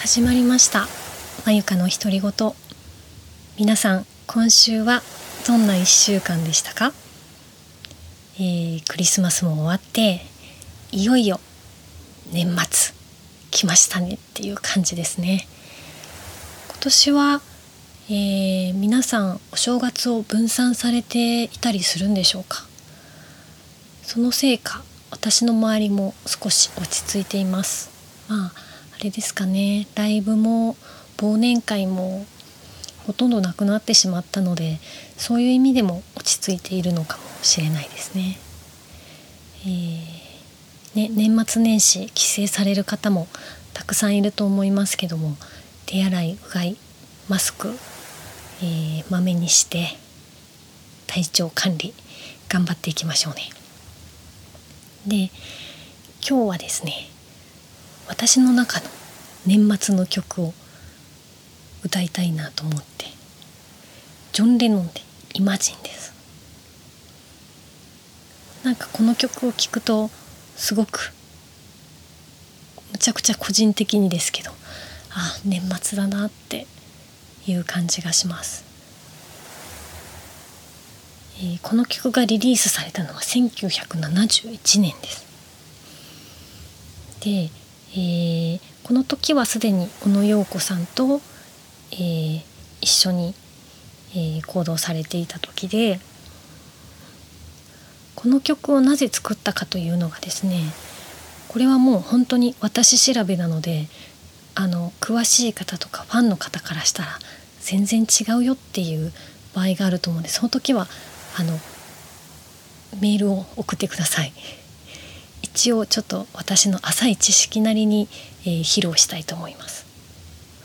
始まりました。まゆかの独り言。皆さん今週はどんな1週間でしたか、えー、クリスマスも終わっていよいよ年末来ましたねっていう感じですね。今年は、えー、皆さんお正月を分散されていたりするんでしょうか？そのせいか私の周りも少し落ち着いています。まああれですかねライブも忘年会もほとんどなくなってしまったのでそういう意味でも落ち着いているのかもしれないですね。えー、ね年末年始帰省される方もたくさんいると思いますけども手洗いうがいマスク、えー、まめにして体調管理頑張っていきましょうね。で今日はですね私の中の年末の曲を歌いたいなと思って。ジョン・レノンで「イマジン」です。なんかこの曲を聴くとすごくむちゃくちゃ個人的にですけどああ年末だなっていう感じがします、えー、この曲がリリースされたのは1971年です。でえー、この時はすでに小野陽子さんと、えー、一緒に、えー、行動されていた時でこの曲をなぜ作ったかというのがですねこれはもう本当に私調べなのであの詳しい方とかファンの方からしたら全然違うよっていう場合があると思うんでその時はあのメールを送ってください。一応ちょっと私の浅い知識なりに、えー、披露したいと思います。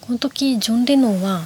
この時ジョン・レノンは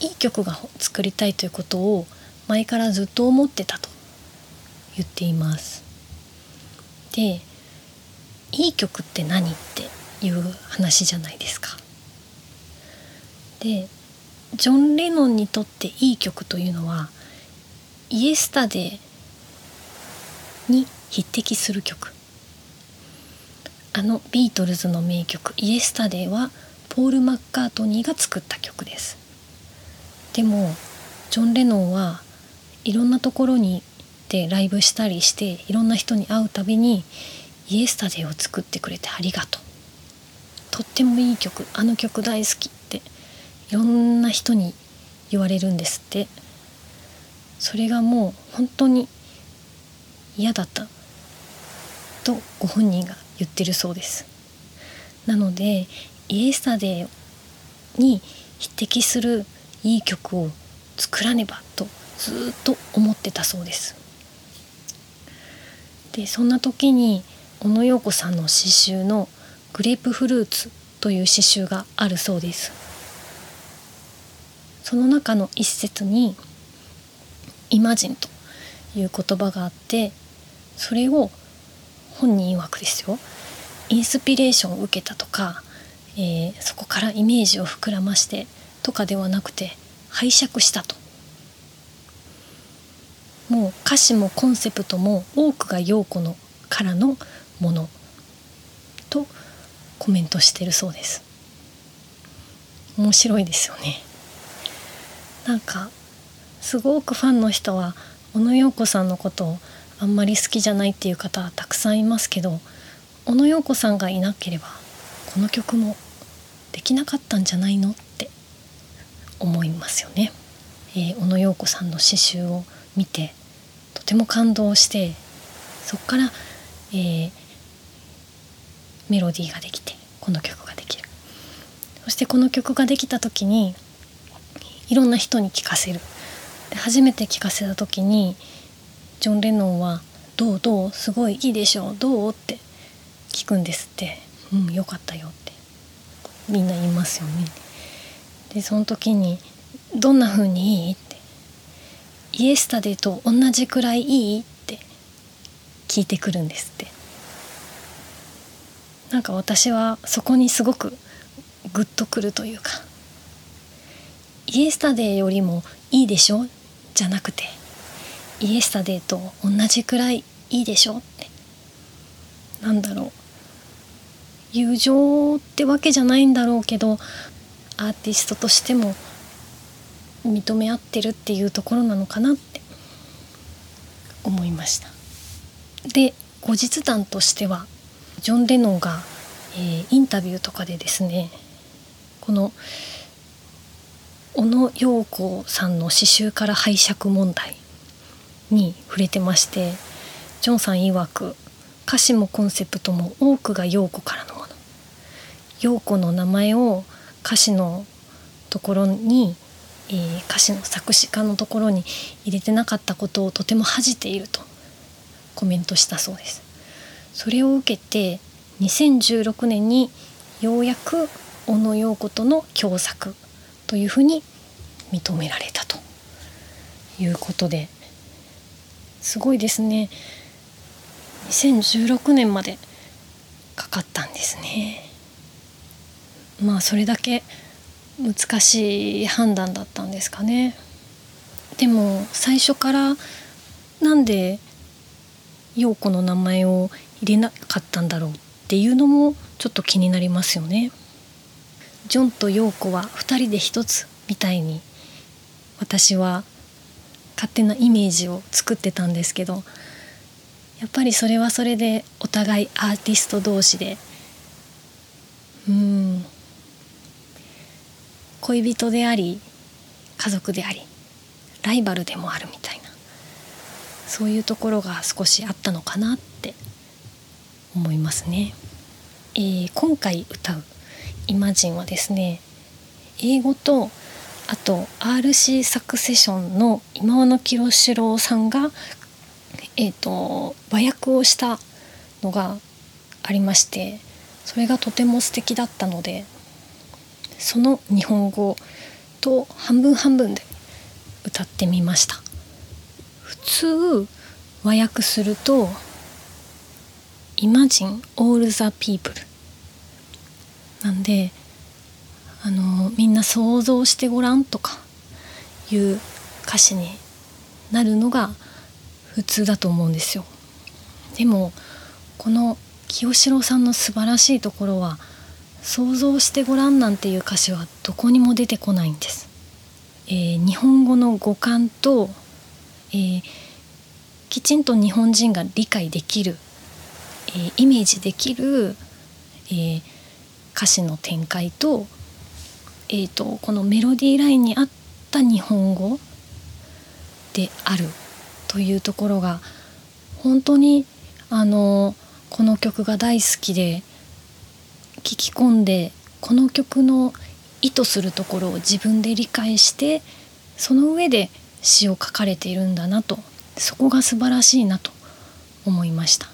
いい曲が作りたいということを前からずっと思ってたと言っています。でいい曲って何っていう話じゃないですか。でジョン・レノンにとっていい曲というのは「イエスタデー」に匹敵する曲。あのビートルズの名曲「イエスタデー」はポール・マッカートニーが作った曲です。でもジョン・レノンはいろんなところにでライブしたりしていろんな人に会うたびに「イエスタデー」を作ってくれてありがとう。とってもいい曲あの曲大好きっていろんな人に言われるんですって。それがもう本当に嫌だったとご本人が言ってるそうです。なのでイエスタデーに匹敵するいい曲を作らねばとずっと思ってたそうです。でそんな時に小野陽子さんの詩集の「グレープフルーツ」という詩集があるそうです。その中の一節に「イマジン」という言葉があってそれを本人曰くですよ。インスピレーションを受けたとか、えー、そこからイメージを膨らましてとかではなくて拝借したと。もう歌詞もコンセプトも多くが陽子のからのものとコメントしてるそうです。面白いですよね。なんかすごくファンの人は小野陽子さんのことをあんまり好きじゃないっていう方はたくさんいますけど小野陽子さんがいなければこの曲もできなかったんじゃないのって思いますよね。えー、小野陽子さんの詩集を見てとても感動してそこから、えー、メロディーができてこの曲ができるそしてこの曲ができた時にいろんな人に聴かせるで初めて聴かせた時にジョン・レノンは「どうどうすごいいいでしょうどう?」って聞くんですって「うんよかったよ」ってみんな言いますよね。でその時に「どんな風にいい?」って「イエスタデーと同じくらいいい?」って聞いてくるんですって。なんか私はそこにすごくグッとくるというか「イエスタデーよりもいいでしょ?」じゃなくてイエスタデーと同じくらいいいでしょって。なんだろう。友情ってわけじゃないんだろうけどアーティストとしても認め合ってるっていうところなのかなって思いました。で後日談としてはジョン・レノンが、えー、インタビューとかでですねこの小野陽子さんの詩集から拝借問題に触れてましてジョンさん曰く歌詞もコンセプトも多くが陽子からのもの。陽子の名前を歌詞のところに、えー、歌詞の作詞家のところに入れてなかったことをとても恥じているとコメントしたそうです。それを受けて2016年にようやく小野陽子との共作というふうに認められたということですごいですね。2016年までかかったんですね。まあそれだけ難しい判断だったんですかね。でも最初からなんで陽子の名前を入れなかったんだろうっていうのもちょっと気になりますよね。ジョンと陽子は2人で一つみたいに私は勝手なイメージを作ってたんですけどやっぱりそれはそれでお互いアーティスト同士でうん恋人であり家族でありライバルでもあるみたいなそういうところが少しあったのかなって思いますね。えー、今回歌う「イマジン」はですね英語とあと RC サクセションの今和野清志郎さんが、えーと、和訳をしたのがありましてそれがとても素敵だったのでその日本語と半分半分で歌ってみました。普通和訳すると「Imagine all the people」なんであのみんな想像してごらんとかいう歌詞になるのが普通だと思うんですよ。でもこの清志郎さんの素晴らしいところは想像してごらんなんていう歌詞はどこにも出てこないんです。えー、日本語の語感と、えー、きちんと日本人が理解できる、えー、イメージできる、え歌詞の展開とえーと、このメロディーラインに合った日本語であるというところが本当にあのこの曲が大好きで聴き込んでこの曲の意図するところを自分で理解してその上で詩を書かれているんだなと。そこが素晴らしいなと思いました、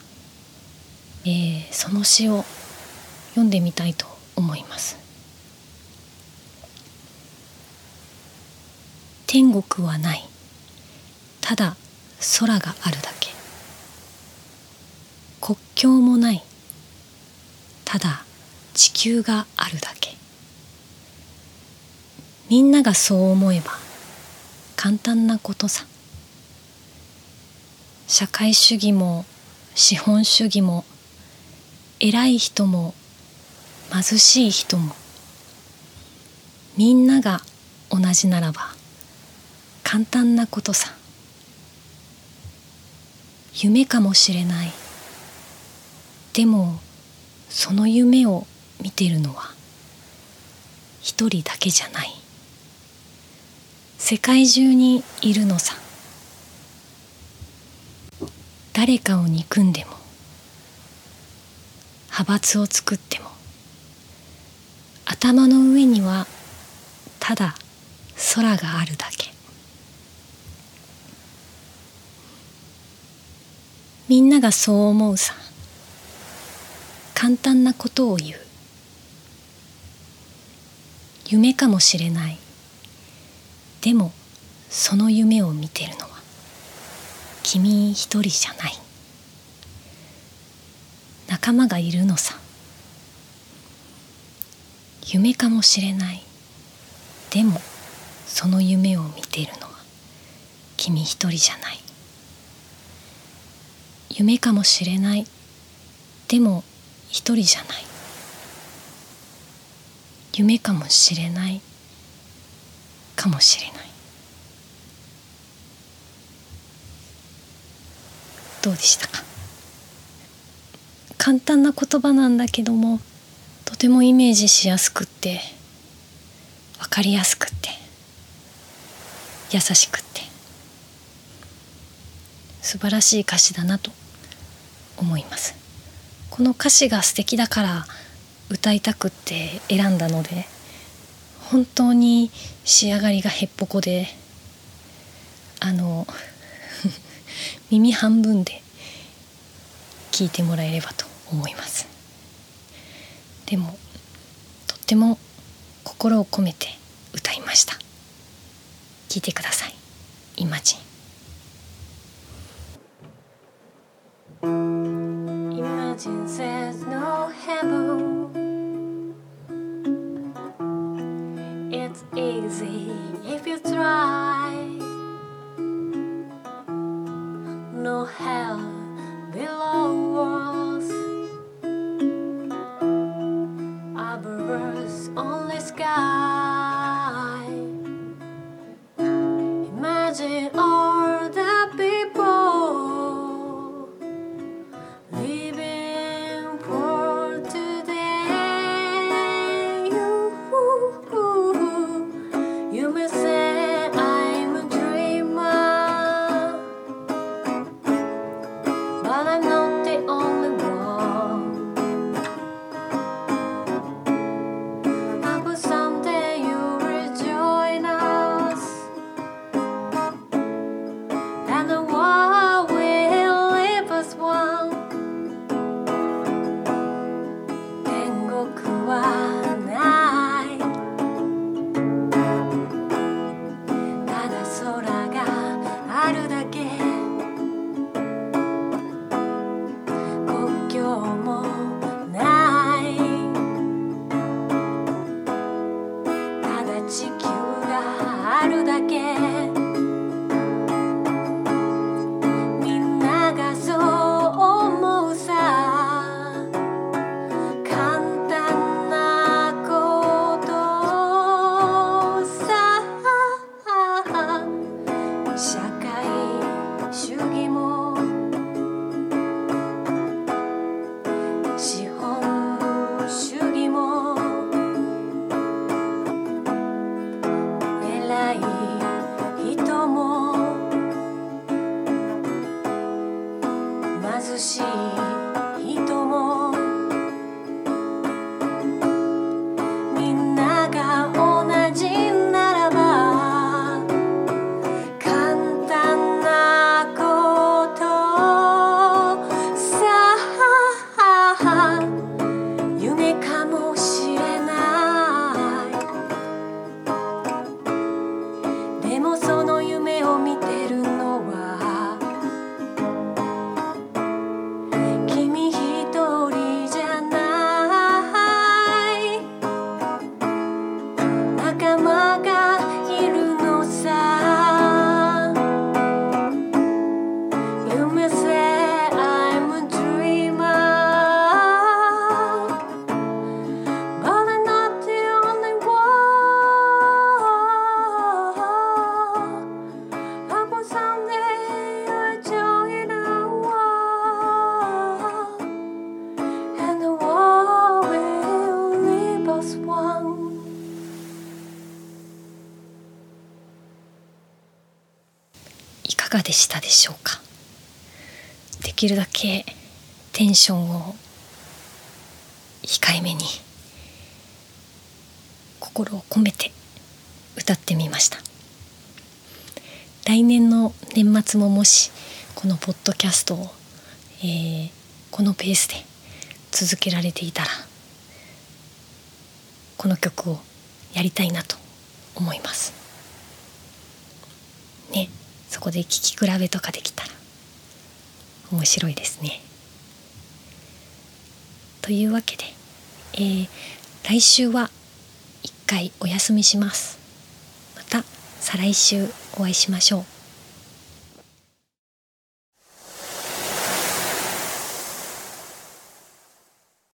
えー、その詩を読んでみたいと思います。天国はない。ただ空があるだけ。国境もない。ただ地球があるだけ。みんながそう思えば簡単なことさ。社会主義も資本主義も偉い人も貧しい人もみんなが同じならば簡単なことさ。夢かもしれない。でもその夢を見てるのは一人だけじゃない。世界中にいるのさ。誰かを憎んでも派閥を作っても頭の上にはただ空があるだけ。みんながそう思うさ。簡単なことを言う。夢かもしれない。でもその夢を見てるのは君一人じゃない。仲間がいるのさ。夢かもしれない。でもその夢を見てるのは君一人じゃない。夢かもしれない。でも一人じゃない。夢かもしれない。かもしれない。どうでしたか？簡単な言葉なんだけどもとてもイメージしやすくって分かりやすくって優しくって。素晴らしい歌詞だなと。思います。この歌詞が素敵だから歌いたくって選んだので本当に仕上がりがへっぽこであの 耳半分で聞いてもらえればと思います。でもとっても心を込めて歌いました。聞いてください。イマジン主義がでしたでしょうか？できるだけテンションを控えめに心を込めて歌ってみました。来年の年末ももしこのポッドキャストを、えーこのペースで続けられていたらこの曲をやりたいなと思います。ね。そこで聴き比べとかできたら面白いですね。というわけで、えー来週は一回お休みします。また再来週お会いしましょう。